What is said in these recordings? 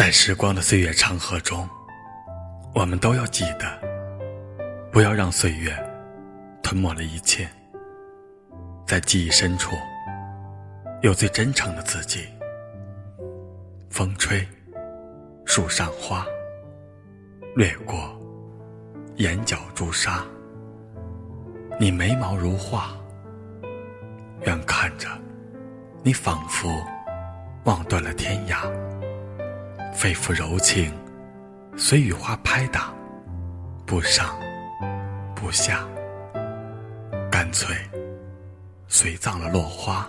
在时光的岁月长河中，我们都要记得，不要让岁月吞没了一切。在记忆深处，有最真诚的自己。风吹，树上花，掠过眼角朱砂。你眉毛如画，远看着，你仿佛望断了天涯。肺腑柔情，随雨花拍打，不上不下，干脆随葬了落花，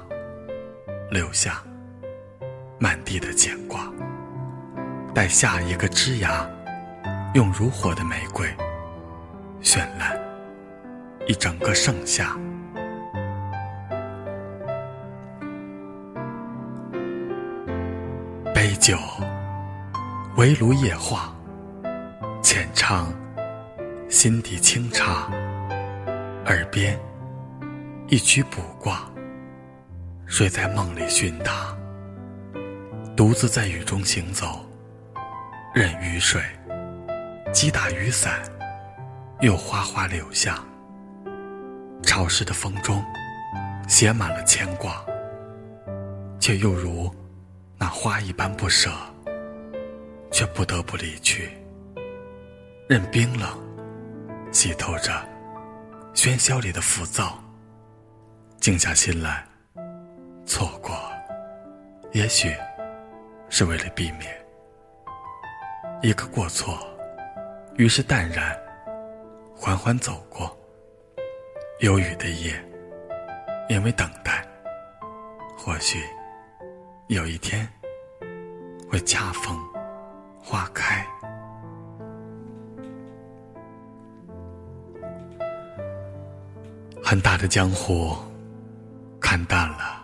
留下满地的牵挂。待下一个枝芽，用如火的玫瑰绚烂一整个盛夏。杯酒。围炉夜话，浅唱心底清茶。耳边一曲卜卦，睡在梦里寻他。独自在雨中行走，任雨水击打雨伞，又哗哗流下。潮湿的风中，写满了牵挂，却又如那花一般不舍。却不得不离去，任冰冷洗透着喧嚣里的浮躁。静下心来，错过，也许是为了避免一个过错，于是淡然，缓缓走过。有雨的夜，因为等待，或许有一天会恰逢。花开，很大的江湖，看淡了，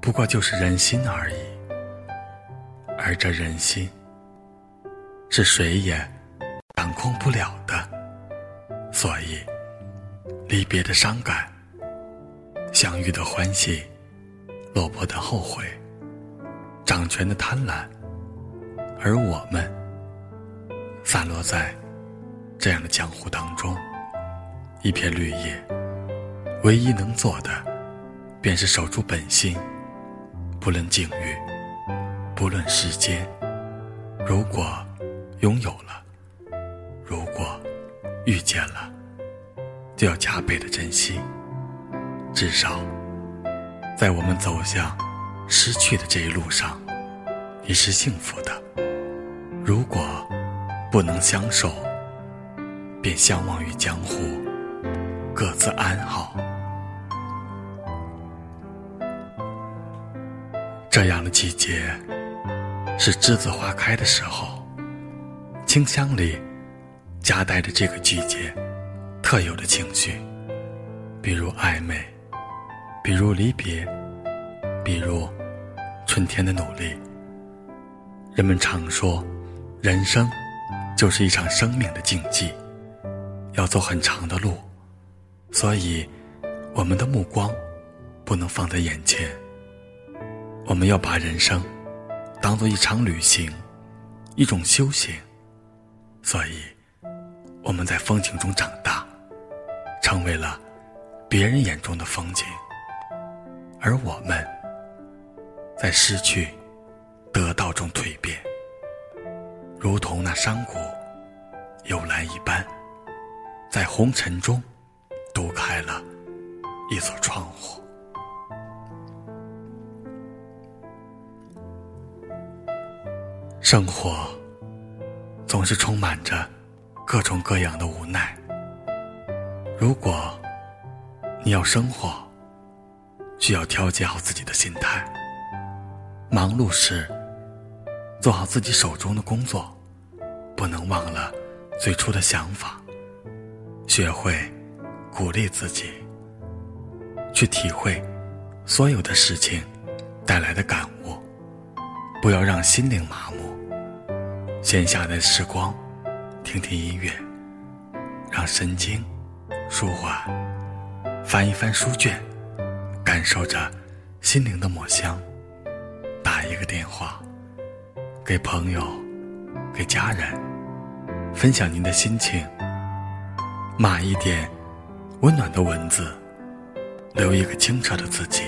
不过就是人心而已。而这人心，是谁也掌控不了的。所以，离别的伤感，相遇的欢喜，落魄的后悔，掌权的贪婪。而我们散落在这样的江湖当中，一片绿叶，唯一能做的，便是守住本心，不论境遇，不论时间。如果拥有了，如果遇见了，就要加倍的珍惜。至少，在我们走向失去的这一路上，你是幸福的。如果不能相守，便相忘于江湖，各自安好。这样的季节是栀子花开的时候，清香里夹带着这个季节特有的情绪，比如暧昧，比如离别，比如春天的努力。人们常说。人生就是一场生命的竞技，要走很长的路，所以我们的目光不能放在眼前。我们要把人生当做一场旅行，一种修行。所以我们在风景中长大，成为了别人眼中的风景，而我们在失去、得到中蜕变。如同那山谷幽兰一般，在红尘中独开了一所窗户。生活总是充满着各种各样的无奈。如果你要生活，需要调节好自己的心态。忙碌时。做好自己手中的工作，不能忘了最初的想法。学会鼓励自己，去体会所有的事情带来的感悟，不要让心灵麻木。闲暇的时光，听听音乐，让神经舒缓；翻一翻书卷，感受着心灵的抹香；打一个电话。给朋友，给家人，分享您的心情。码一点温暖的文字，留一个清澈的自己，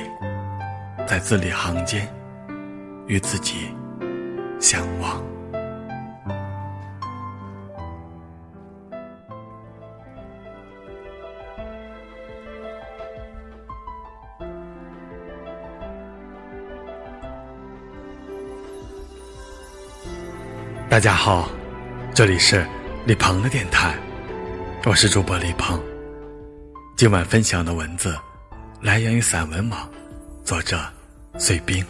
在字里行间与自己相望。大家好，这里是李鹏的电台，我是主播李鹏。今晚分享的文字来源于散文网，作者碎冰。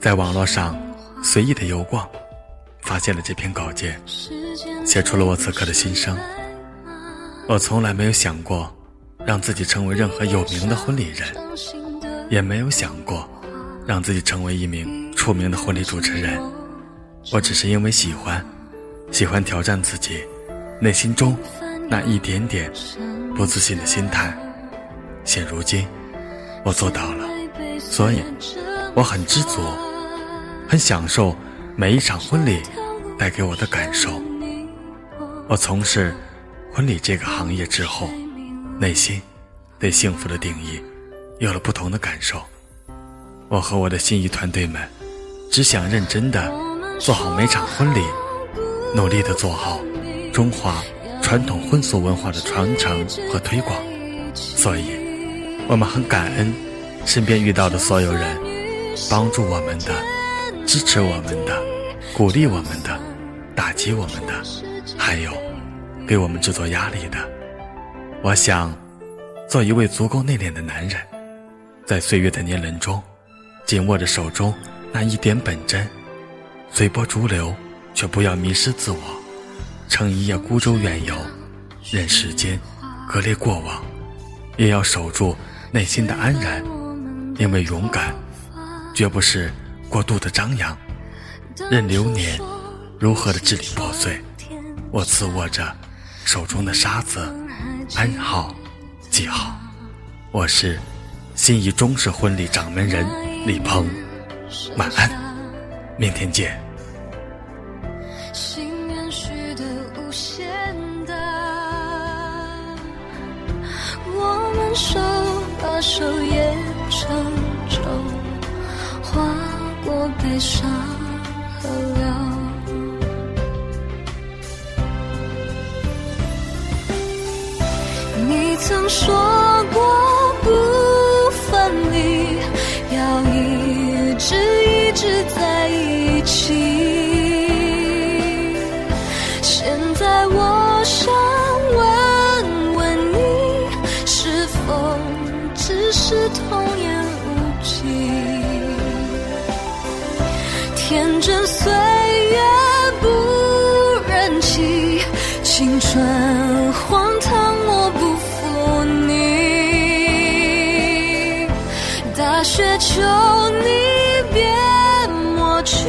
在网络上随意的游逛，发现了这篇稿件，写出了我此刻的心声。我从来没有想过让自己成为任何有名的婚礼人，也没有想过让自己成为一名出名的婚礼主持人。我只是因为喜欢，喜欢挑战自己内心中那一点点不自信的心态。现如今，我做到了，所以我很知足，很享受每一场婚礼带给我的感受。我从事婚礼这个行业之后，内心对幸福的定义有了不同的感受。我和我的心仪团队们只想认真的。做好每场婚礼，努力的做好中华传统婚俗文化的传承和推广。所以，我们很感恩身边遇到的所有人，帮助我们的、支持我们的、鼓励我们的、打击我们的，还有给我们制作压力的。我想，做一位足够内敛的男人，在岁月的年轮中，紧握着手中那一点本真。随波逐流，却不要迷失自我；乘一叶孤舟远游，任时间割裂过往，也要守住内心的安然。因为勇敢，绝不是过度的张扬。任流年如何的支离破碎，我自握着手中的沙子，安好即好。我是心仪中式婚礼掌门人李鹏，晚安，明天见。心愿许的无限大，我们手把手也成舟，划过悲伤河流。你曾说过一起。现在我想问问你。是否只是童言无忌，天真岁月不忍弃，青春荒唐我不负你。大雪求你别抹去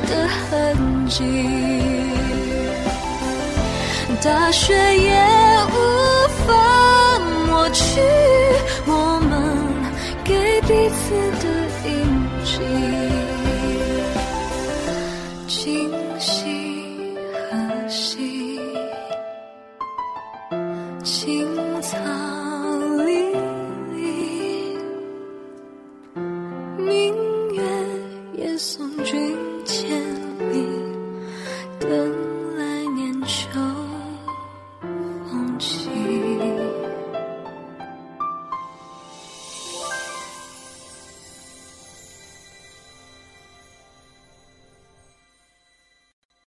的痕迹，大雪也无法抹。去我们给彼此的印记。等君千里等